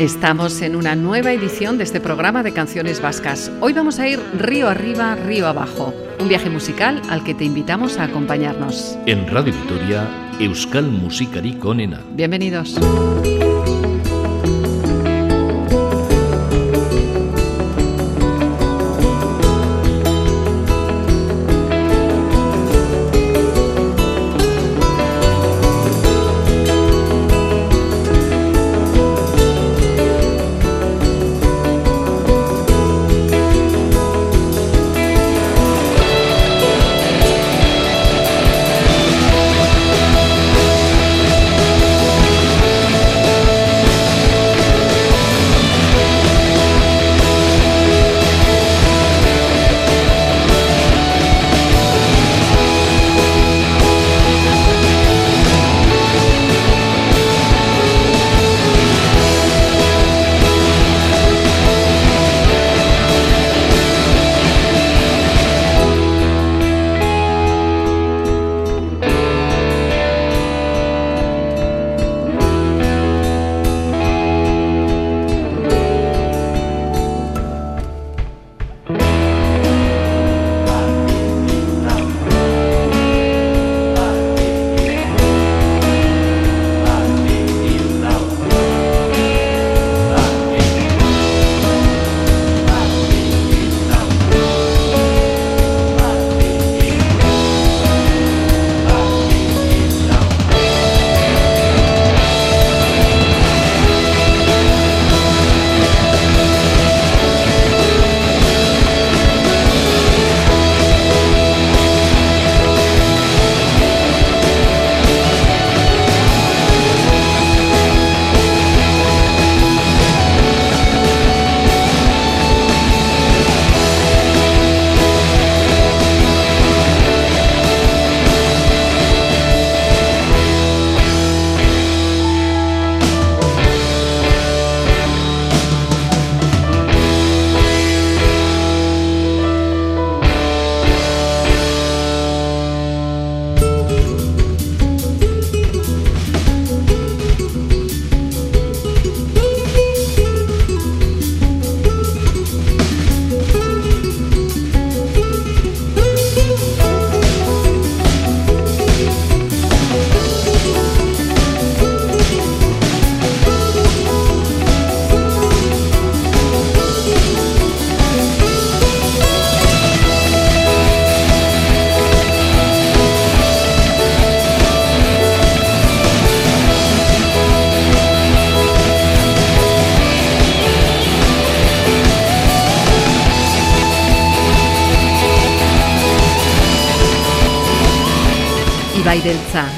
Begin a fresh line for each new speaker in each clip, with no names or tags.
Estamos en una nueva edición de este programa de canciones vascas. Hoy vamos a ir río arriba, río abajo. Un viaje musical al que te invitamos a acompañarnos.
En Radio Victoria, Euskal Musikari Konena.
Bienvenidos.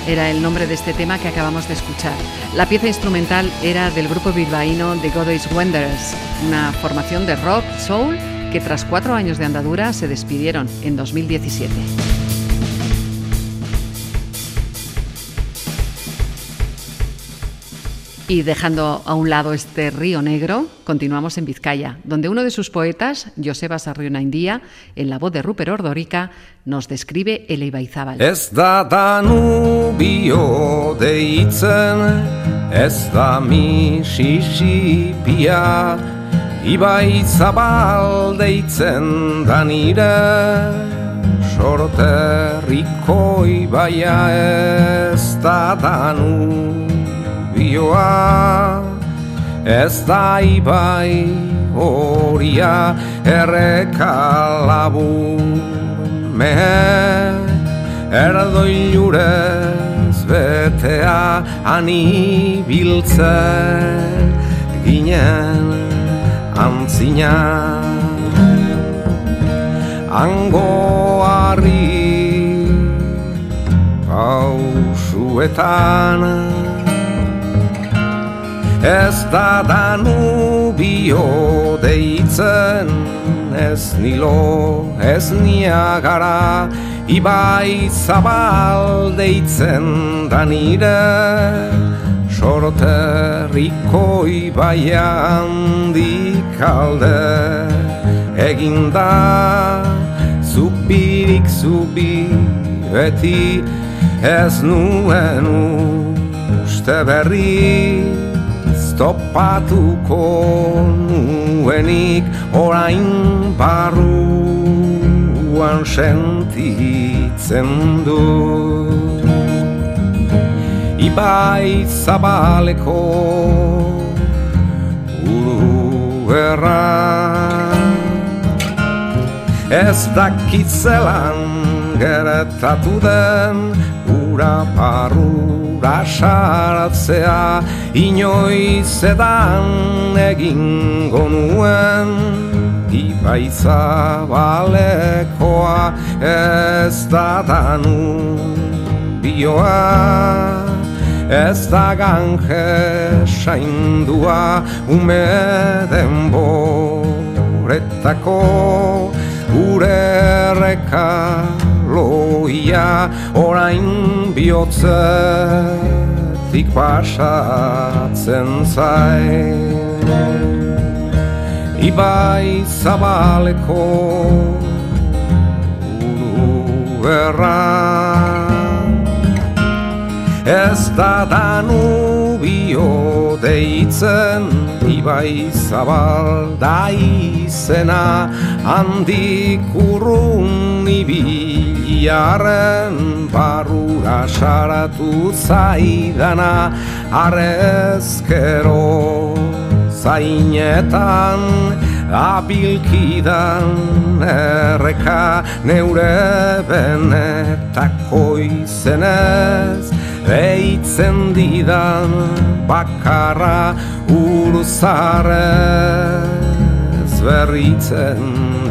Era el nombre de este tema que acabamos de escuchar. La pieza instrumental era del grupo bilbaíno The Godoy's Wanderers, una formación de rock soul que tras cuatro años de andadura se despidieron en 2017. Y dejando a un lado este río negro, continuamos en Vizcaya, donde uno de sus poetas, Joseba Sarrionaindia, en la voz de Rupert Ordorica, nos describe el Ibaizábal.
Ez da danubio deitzen, ez da misisipia, Ibaizabal deitzen da nire, sorterriko ibaia ez da danubio bioa Ez da ibai horia erreka labur Mehe erdo ilurez betea ani biltzen Ginen antzina. Ango harri pausuetan Ez da danubio deitzen Ez nilo ez niagara Ibai zabal deitzen da nire Sorterriko ibaia handik alde. Eginda zubirik zubi Beti ez nuen uste berri topatuko nuenik orain barruan sentitzen du. Ibai zabaleko uru erra. Ez dakitzelan geretatu den ura parrura saratzea inoiz edan egingo nuen. Ibaitza balekoa ez da danu bioa Ez da ganje saindua ume denboretako Gure erreka loia orain bihotzetik pasatzen zai Ibai zabaleko uru Ez da danubio deitzen Ibai zabal da izena Handik urrun ibiliaren Barrura saratu zaidana Arrezkero zainetan Abilkidan erreka neure benetako izenez Eitzen didan bakarra urzarez berritzen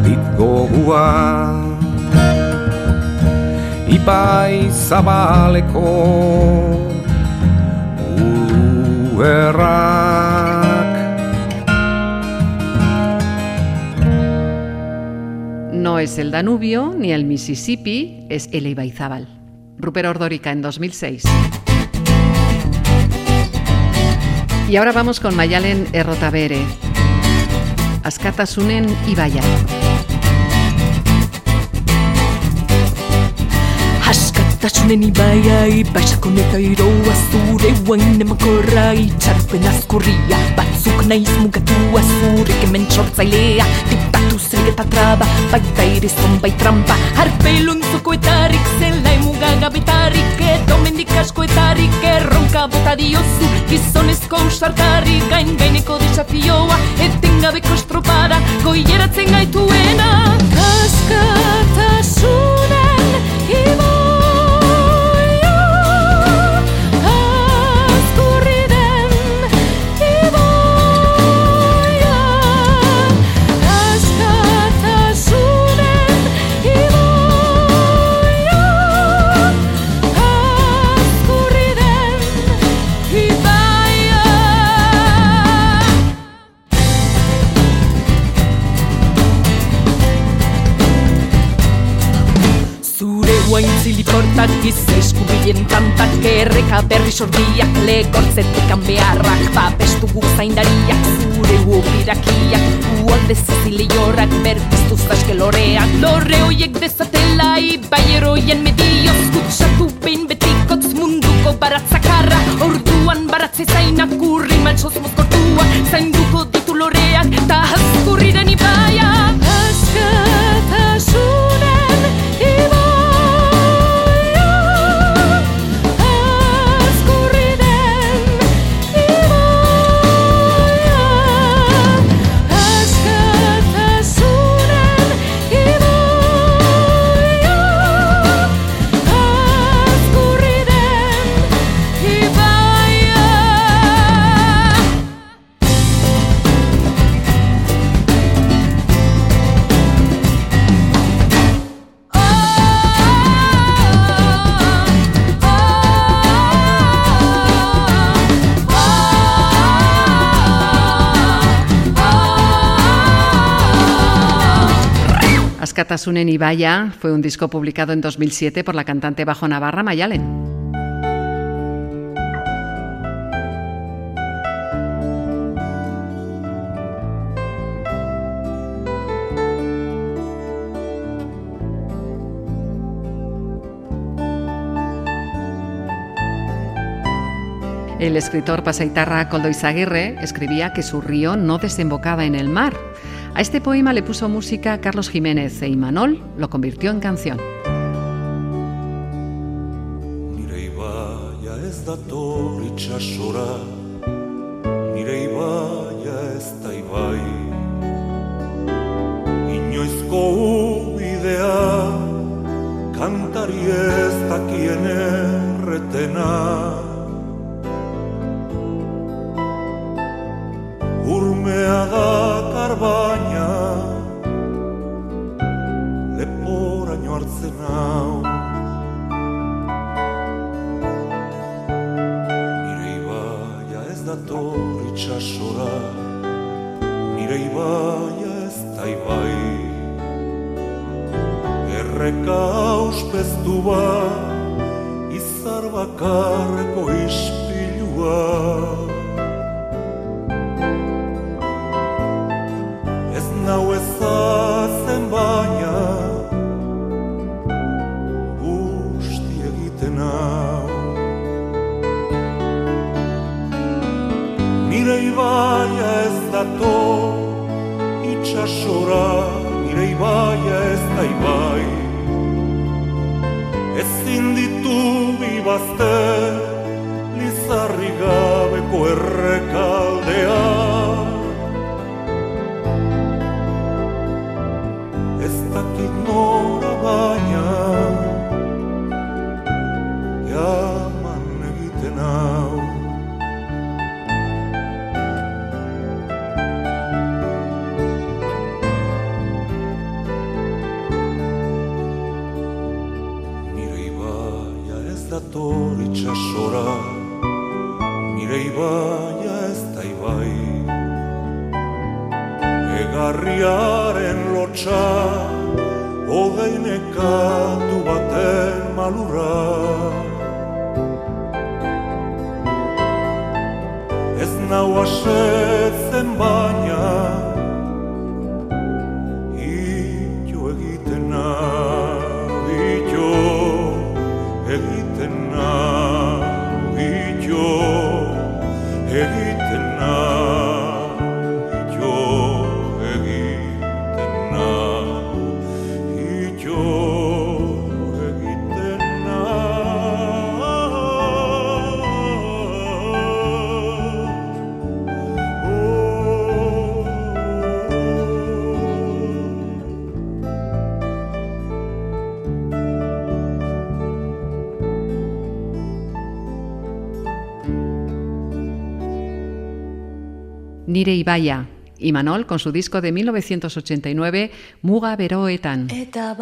dit gogua Ipai zabaleko uerrak
No es el Danubio ni el Mississippi, es el Ibaizabal. Rupert Ordórica en 2006. Y ahora vamos con Mayalen Errotabere. Askatasunen Ibaya.
Askatasunen ibaia Ibaixako neta iroa zure Guain emakorra itxarpen azkurria Batzuk naiz mugatua zure Kemen txortzailea Tipatu zer eta traba Baita ere bai trampa Harpelun zokoetarik Zela gabetarik edo mendik askoetarik erronka bota diozu gizonezko usartarrik gain gaineko desafioa eten gabeko estropada goieratzen gaituena Kaskatasunen Erreka berri sordiak Legortzetik beharrak Babestu gu zaindariak Zure ubirakiak Uolde zazile jorrak Berbiztu zaske loreak. Lore hoiek dezatela Ibai eroien medioz Kutsatu behin betikotz munduko baratzakarra. Orduan baratze zainak Urri maltsoz mozkortua Askatasunen
Ibaya fue un disco publicado en 2007 por la cantante bajo Navarra Mayalen. El escritor pasaitarra Coldo Izaguirre escribía que su río no desembocaba en el mar. A este poema le puso música Carlos Jiménez e Imanol lo convirtió en canción.
Nire ibaia ez dator itxasora Nire ibaia ez da ibai Inoizko ubidea Kantari ez dakien erretena urmea dakar baina leporaino hartzen hau. Nire ibaia ez dator itxasora Nire ibaia ez da ibai. Erreka auspeztu ba Izar bakarreko ispilua nau ezazen baina Usti egiten hau Nire ibaia ez dato Itxasora nire ibaia ez da ibai Ezin ditu bibazte Lizarri gabeko errekaldea Egarriaren lotxa Odei nekatu baten malura Ez nau asetzen baina
Nire Ibaia, Imanol con su disco de 1989, Muga Beroetan.
Eta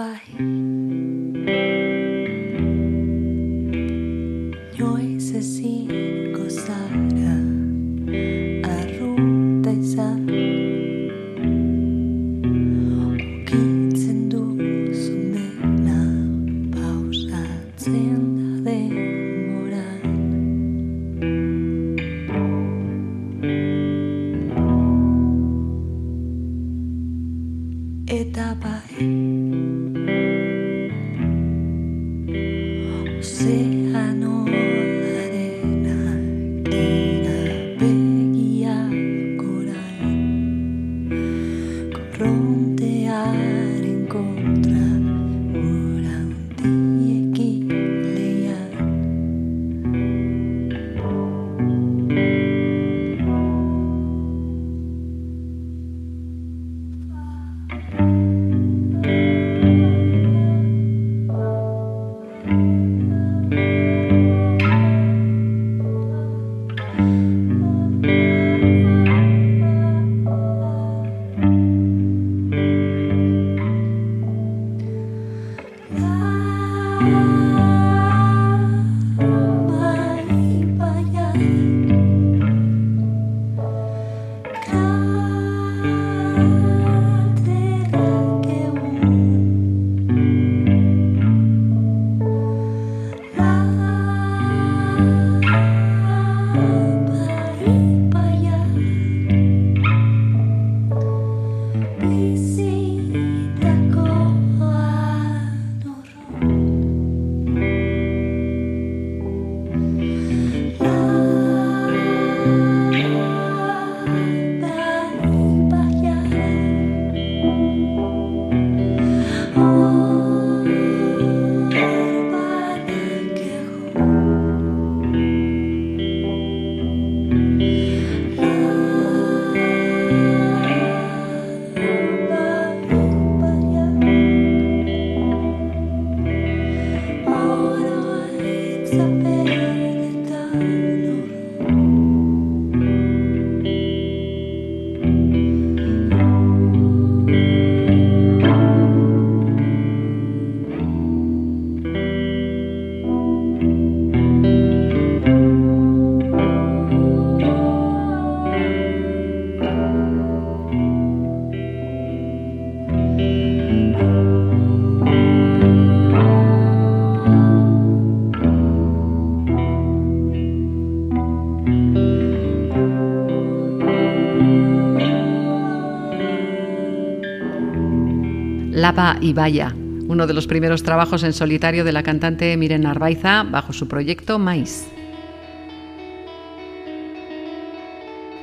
Lava y Vaya, uno de los primeros trabajos en solitario de la cantante Miren Narvaiza bajo su proyecto Mais.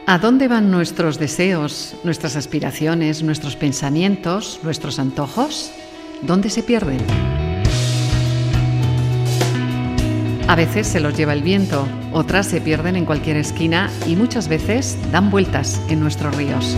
¿A dónde van nuestros deseos, nuestras aspiraciones, nuestros pensamientos, nuestros antojos? ¿Dónde se pierden? A veces se los lleva el viento, otras se pierden en cualquier esquina y muchas veces dan vueltas en nuestros ríos.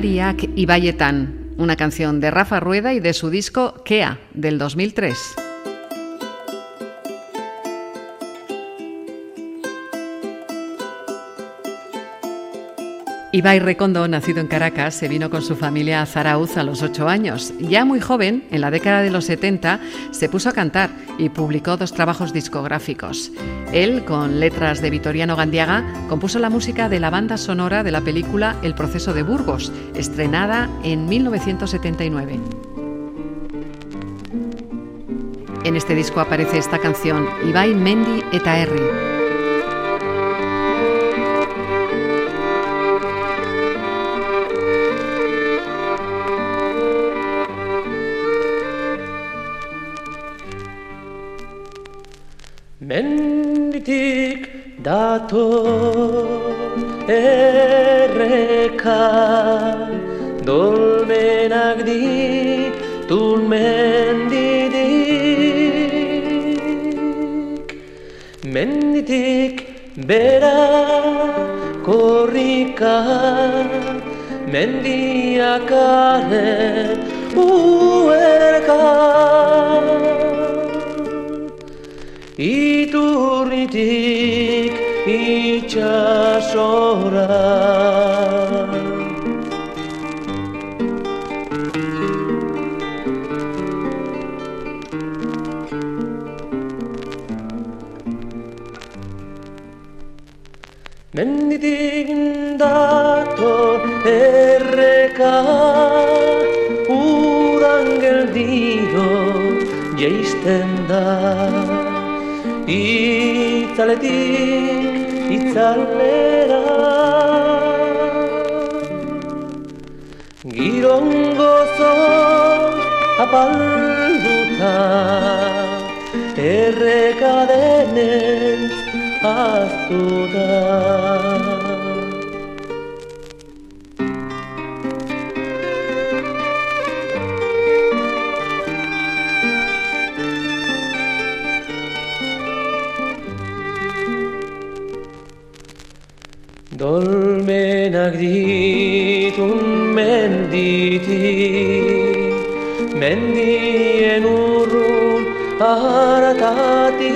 Gurariak y Bayetan, una canción de Rafa Rueda y de su disco Kea del 2003.
Ibai Recondo, nacido en Caracas, se vino con su familia a Zarauz a los ocho años. Ya muy joven, en la década de los 70, se puso a cantar y publicó dos trabajos discográficos. Él, con letras de Vitoriano Gandiaga, compuso la música de la banda sonora de la película El proceso de Burgos, estrenada en 1979. En este disco aparece esta canción, Ibai Mendi Etaerri.
Menditik dato itzalera. Girongo zo apalduta erreka denez aztuta menditik Mendien urrun haratatik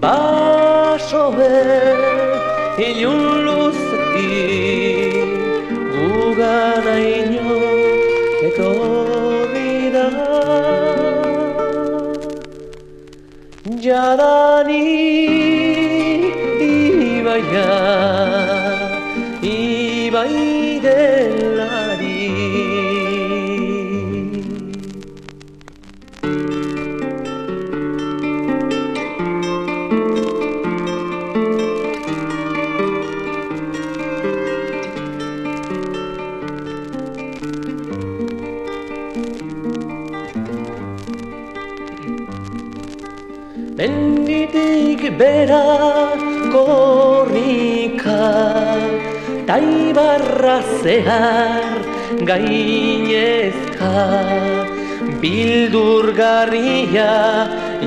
Basoen ilun luzetik Gugana ino etorri da. Jadanik ibaia ibai delari. Menditik bera korrika Taibarra zehar gainezka Bildurgarria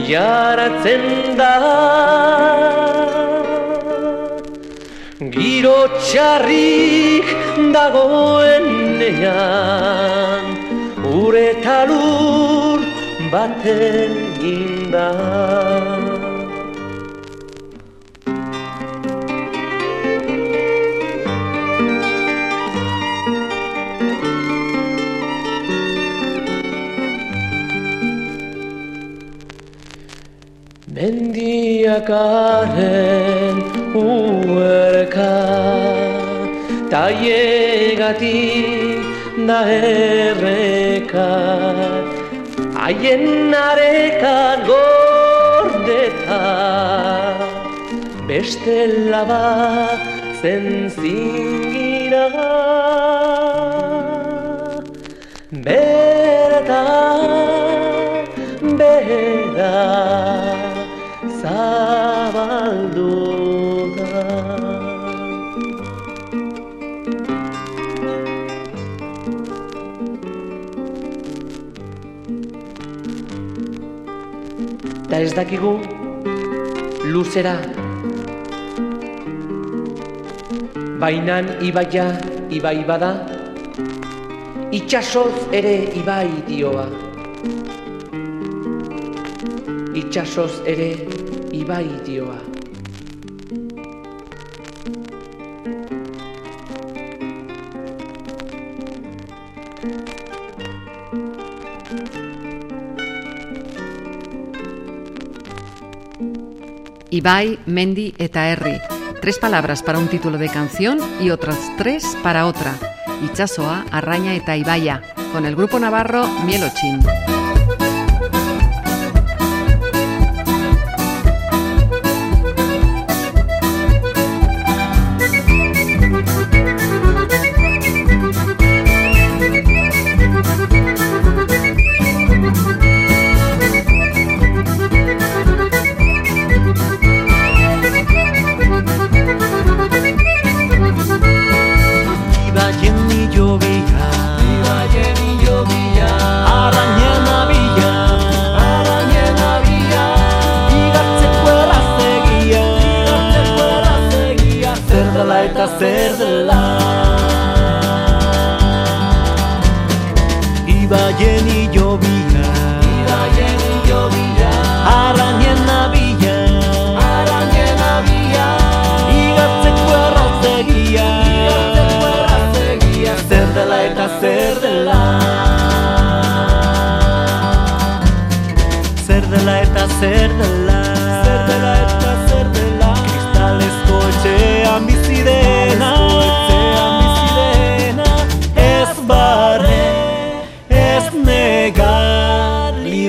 jaratzen da. Giro txarrik dagoenean Ure talur baten indar Mendiakaren uerka Taiegatik da erreka. Haien arekan gordeta Beste laba zen zingira Bertan bera zabaldu da Ta ez dakigu luzera. Bainan ibaia ibai bada. Itxasoz ere ibai dioa. Itxasoz ere ibaidioa.
Ibai, Mendy, eta Tres palabras para un título de canción y otras tres para otra. Ichasoa Arraña eta Ibaia, con el grupo navarro Mielochin.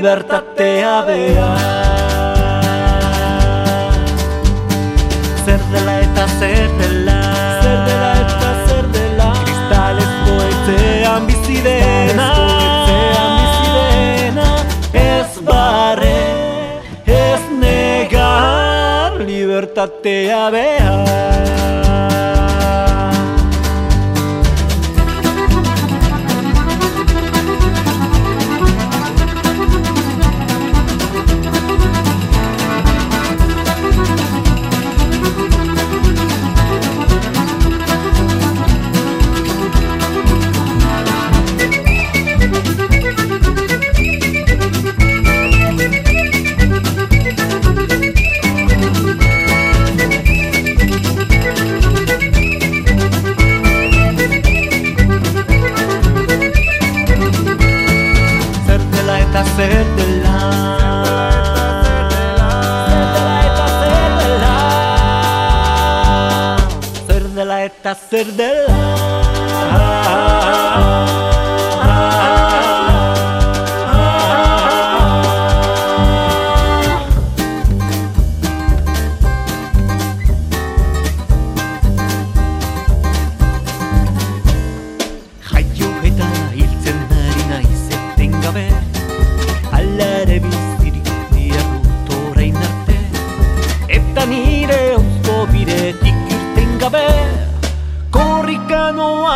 Libertatea bea Zer dela eta zer dela. Zer dela eta zer dela. Kristalezko etxean bizi dena. Ez barre, ez negar Libertatea perder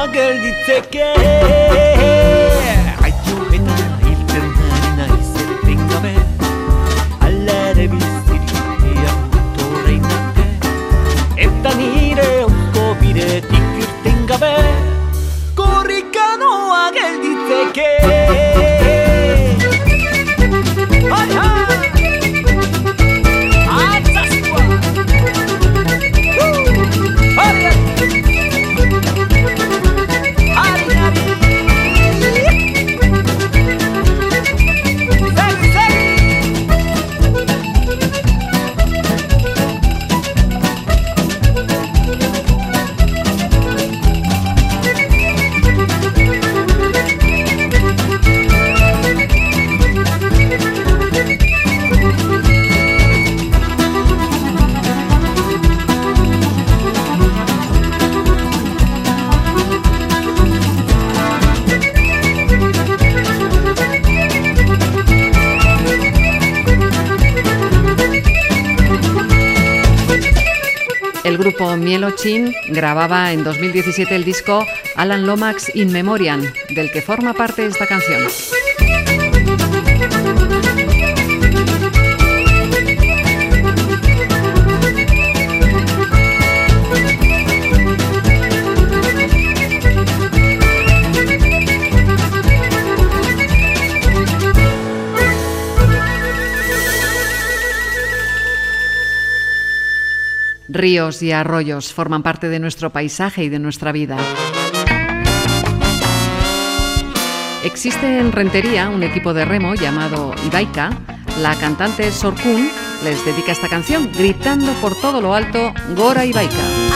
girl, it's okay. Hacer del
Chin grababa en 2017 el disco Alan Lomax In Memoriam, del que forma parte esta canción. Ríos y arroyos forman parte de nuestro paisaje y de nuestra vida. Existe en Rentería un equipo de remo llamado Ibaika. La cantante Sorkun
les dedica esta canción, gritando por todo lo alto, Gora y Baika.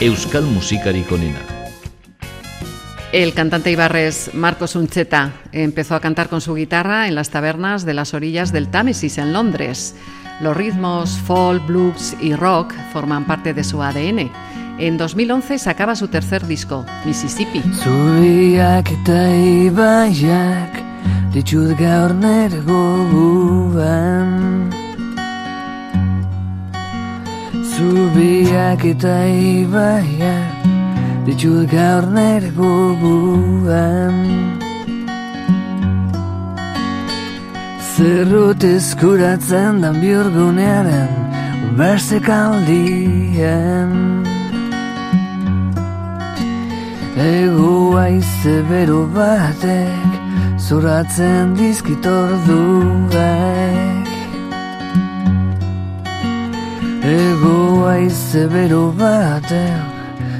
Euskal musikarik onena.
El cantante ibarres Marcos Uncheta empezó a cantar con su guitarra en las tabernas de las orillas del Támesis en Londres. Los ritmos folk, blues y rock forman parte de su ADN. En 2011 sacaba su tercer disco, Mississippi.
Zubiak eta ibaiak ditut gaur nere goguan Zubiak eta ibaiak ditut gaur nere goguan Zerrut eskuratzen dan biurgunearen bersekaldien Ego aize bero batek Zuratzen dizkit orduek Ego aize bero batek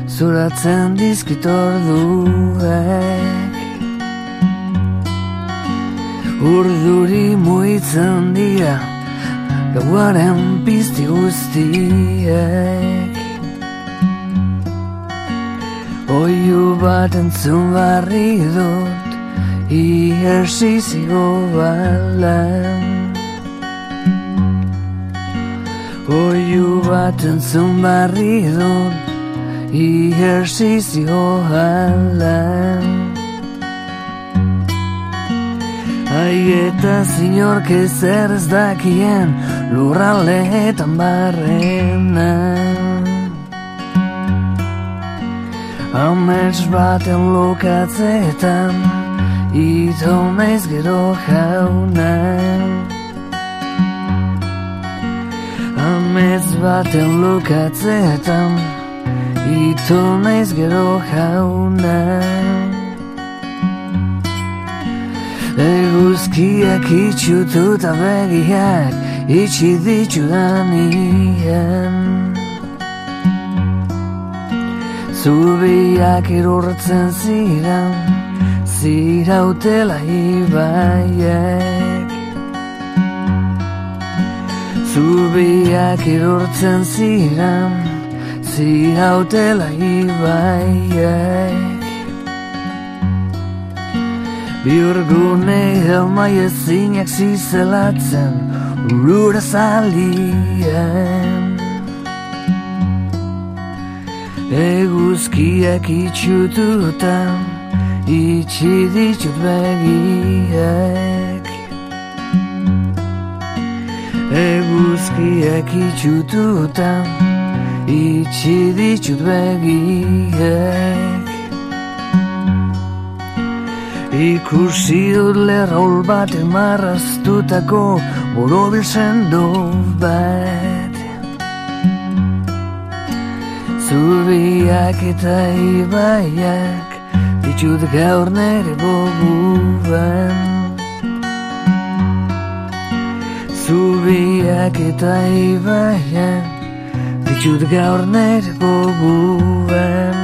Zuratzen dizkit orduek. Urduri muitzen dira Gauaren pizti guztiek. Oiu bat entzun barri dut Iersizio balan Oiu bat entzun barri dut Iersizio balan Ai eta zinork ez dakien Lurraldeetan barrena Amets baten lokatzetan Ito naiz gero jauna Amets baten lokatzetan Ito naiz gero jauna Eguzkiak itxutu eta begiak itxi ditudan ien Zubiak irurtzen ziren zirautela ibaiek Zubiak irurtzen ziren zirautela ibaiek. Biurgune helmai ezinak zizelatzen Urura zalien. Eguzkiak itxututan Itxi begiek Eguzkiak itxututan Itxi ditut begiek Ikusi dut lerrol bat emarraztutako borobil sendo bat. Zubiak eta ibaiak ditut gaur nere boguan Zubiak eta ibaiak ditut gaur nere boguan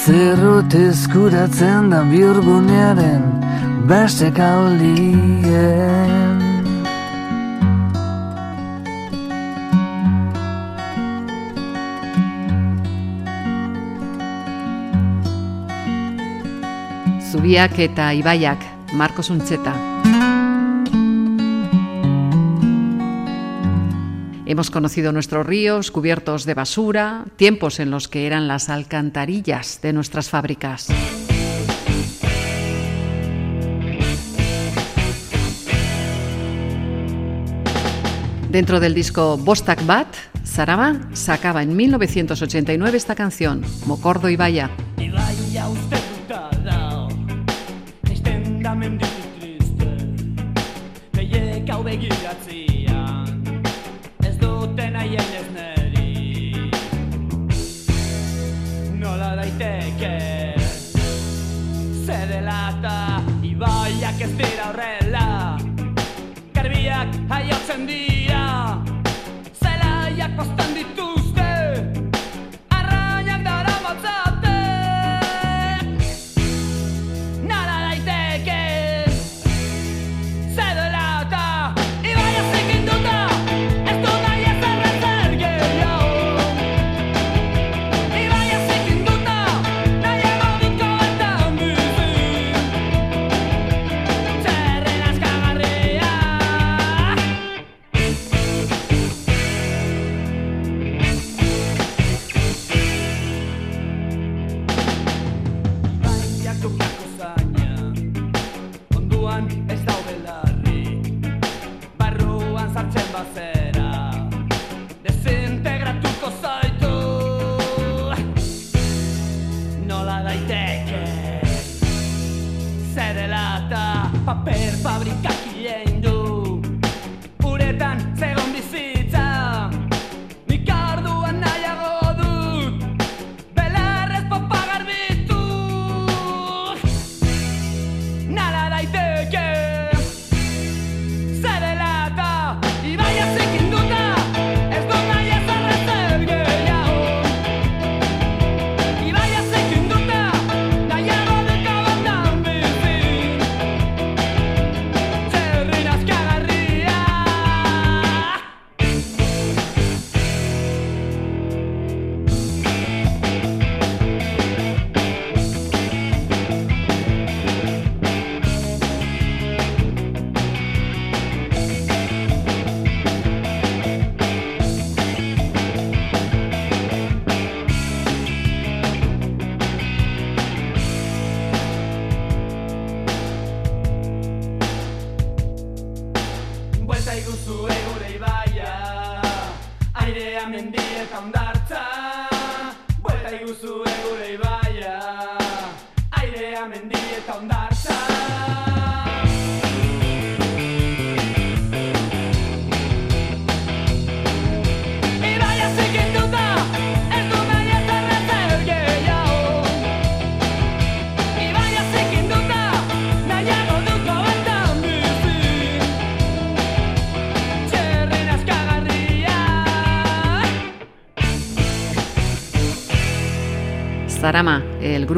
Zerrot eskuratzen da biurgunearen beste kaldien
Zubiak eta ibaiak, Marko Zuntzeta. Hemos conocido nuestros ríos cubiertos de basura, tiempos en los que eran las alcantarillas de nuestras fábricas. Dentro del disco Bostak Bat, Saraba sacaba en 1989 esta canción, Mocordo y Vaya.
Da menditik triste Behiek hau begiratzian Ez duten haien ez neri Nola daiteke Zedela eta Ibaiak ez dira horrela. Garbiak haiotzen dira Zelaiak postan dituzte Arrainak dara matzate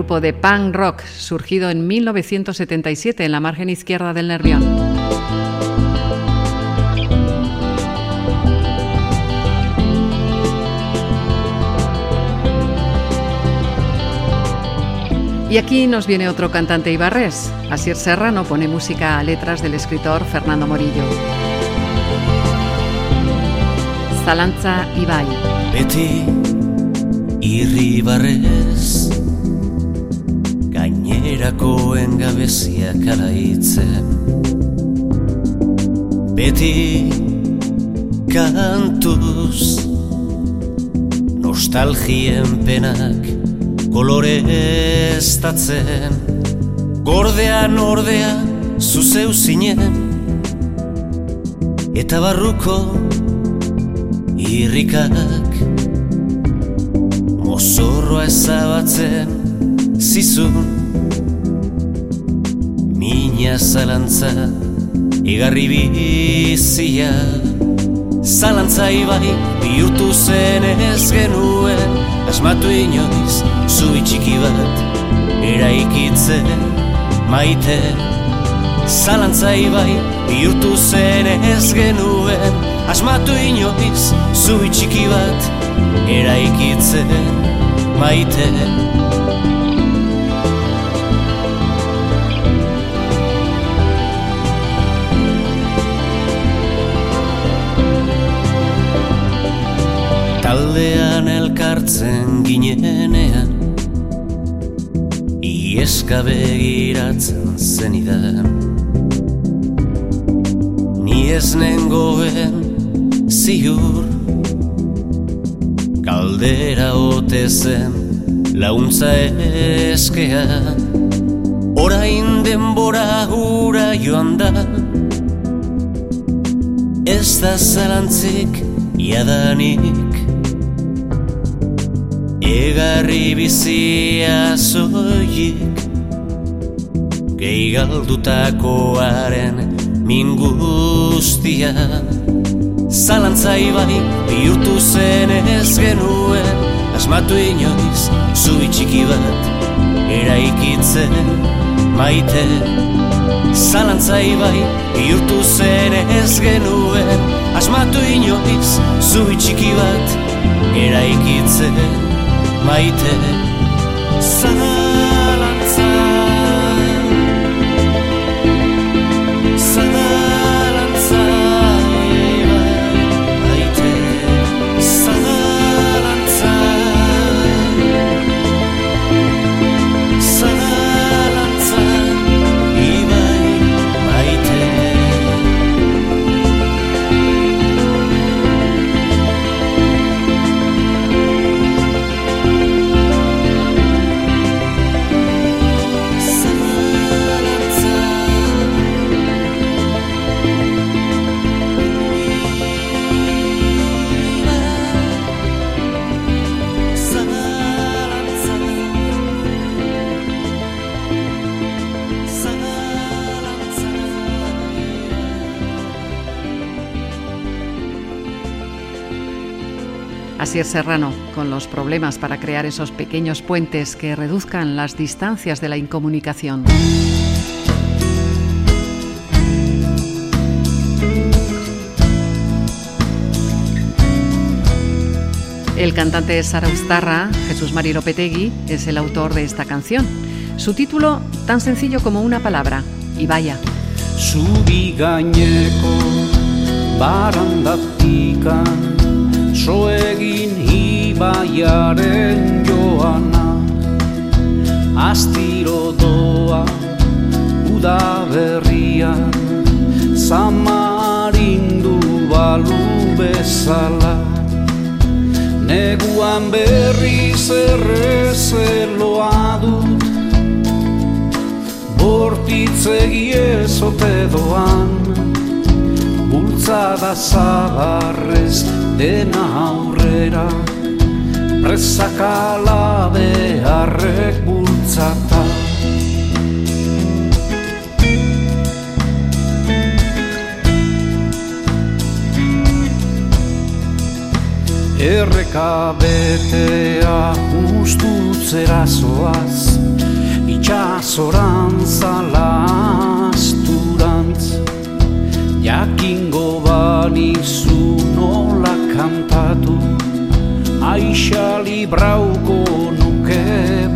de punk rock surgido en 1977 en la margen izquierda del Nervión. Y aquí nos viene otro cantante ibarres. Asier Serrano pone música a letras del escritor Fernando Morillo. Zalantza Ibai.
Beti irribarrez Gainerakoen gabeziak alaitzen Beti kantuz Nostalgien penak koloreztatzen Gordean ordea zuzeu zinen Eta barruko irrikak Mozorroa ezabatzen zizun Mina zalantza igarri bizia. Zalantza ibai bihurtu zen ez genuen Asmatu inoiz zui txiki bat eraikitzen maite. Zalantza ibai bihurtu zen ez genuen Asmatu inoiz zui txiki bat eraikitzen maite elkartzen ginenean Ieska begiratzen zenidan. Ni ez nengoen ziur Kaldera ote zen launtza eskea. Orain denbora hura joan da Ez da zalantzik jadanik Egarri bizia zoik Gehi galdutakoaren min guztia Zalantza ibai bihurtu zen ez genuen Asmatu inoiz zubi txiki bat eraikitzen maite. Zalantza ibai bihurtu zen ez genuen Asmatu inoiz zubi txiki bat eraikitzen maite Zalantza
Serrano, con los problemas para crear esos pequeños puentes que reduzcan las distancias de la incomunicación. El cantante Saraustarra, Jesús Mari Lopetegui, es el autor de esta canción. Su título, tan sencillo como una palabra, y vaya.
So egin ibaiaren joana Astiro doa uda berrian Zamarindu balu bezala. Neguan berriz errezeloa dut Bortitzegi ezote doan Bultzada zabarrez dena aurrera Presakala beharrek bultzata. Erreka betea Ustutzera zoaz Itxasoran zalazturantz Jakingo banizu nola kantatu Aixa librauko nuke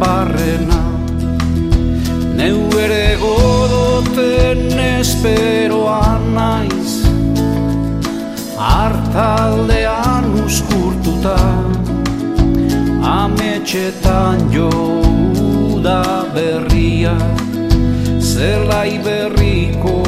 barrena. Neu ere godoten esperoan naiz Artaldean uskurtuta Ametxetan jo da berria Zelai berriko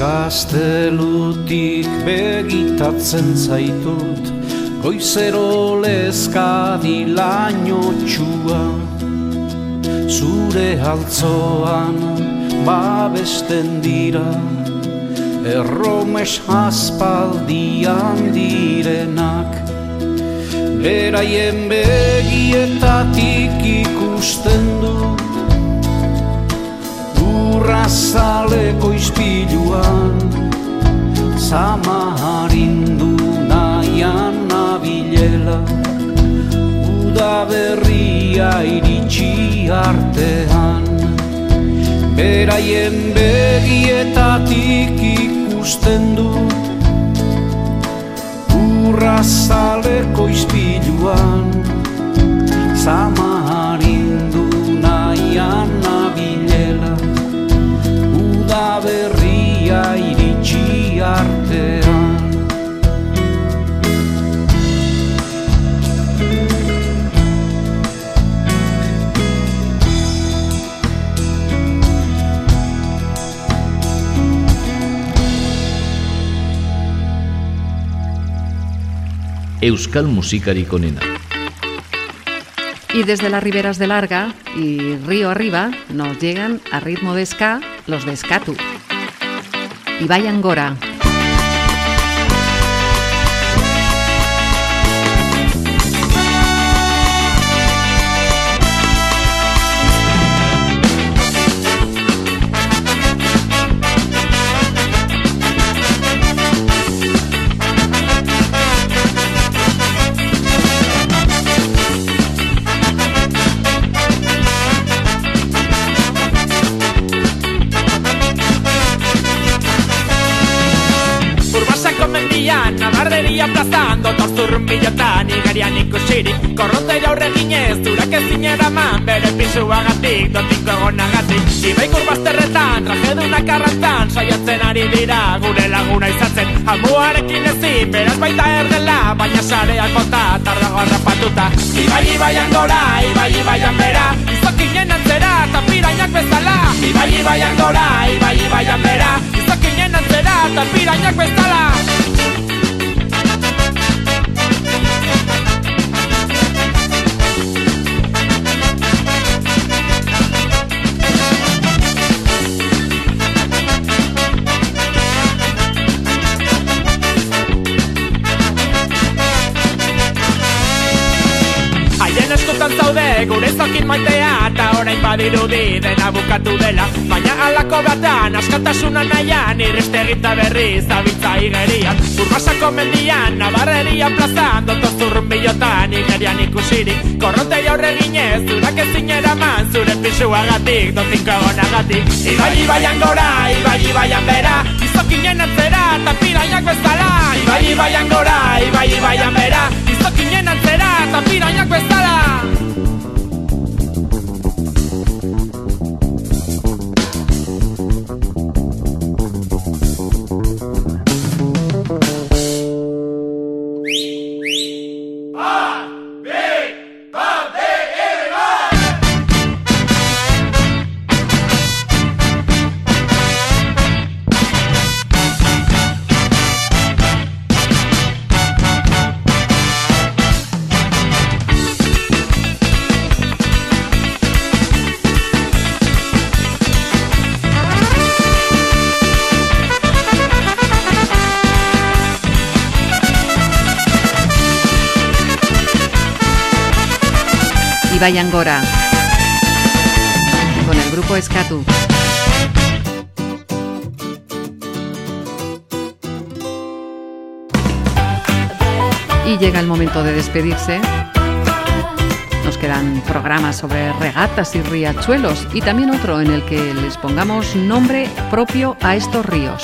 gaztelutik begitatzen zaitut Goizero lezkadi laino txua Zure altzoan babesten dira Erromes aspaldian direnak. Beraien begietatik ikusten du Urrazaleko izpiluan Zama harindu nahian nabilela Uda berria iritsi artean. Beraien begietatik ikusten du Urrazaleko izpiluan Zama berria iritsi artean
Euskal musikarik onena.
Y desde las riberas de Larga y río arriba nos llegan a ritmo de ska los de Skatu. Y vayan Gora.
Dotor zurrumbilotan, igarian ikusirik. Korronte jaurre ginez, durak ezin eraman Bere pisuagatik, dotiko egonagatik. Ibaik urbazterretan, trajedunak arrantzan Saiatzen ari dira, gure laguna izatzen. Amuarekin ezin, beraz baita erdela Baina sareak bota, tardago harrapatuta Ibai ibaian gora, ibai ibaian bera Izokinen antzera, tapirainak bezala. Ibai ibaian gora, ibai ibaian bera Izokinen antzera, tapirainak bezala zokin maitea Eta orain badirudi dena bukatu dela. Baina alako batan askatasuna nahian Iriste egita berri zabitza igerian. Urbasako mendian, nabarreria plazan Doto zurrun bilotan, igerian ikusirik. Korronte jaurre ginez, zurak ezin eraman Zure pisuagatik, dotinko egonagatik. Ibai ibaian gora, ibai ibaian bera Izokinen atzera, eta pirainak bezala. Ibai ibaian gora, ibai ibaian bera Izokinen atzera, eta pirainak bezala
Ibai. Con el el grupo Escatu. Y llega el momento de despedirse. Nos quedan programas sobre regatas y riachuelos y también otro en el que les pongamos nombre propio a estos ríos.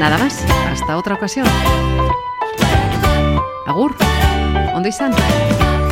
Nada más, hasta otra ocasión. Agur, Andiju Sandbergu.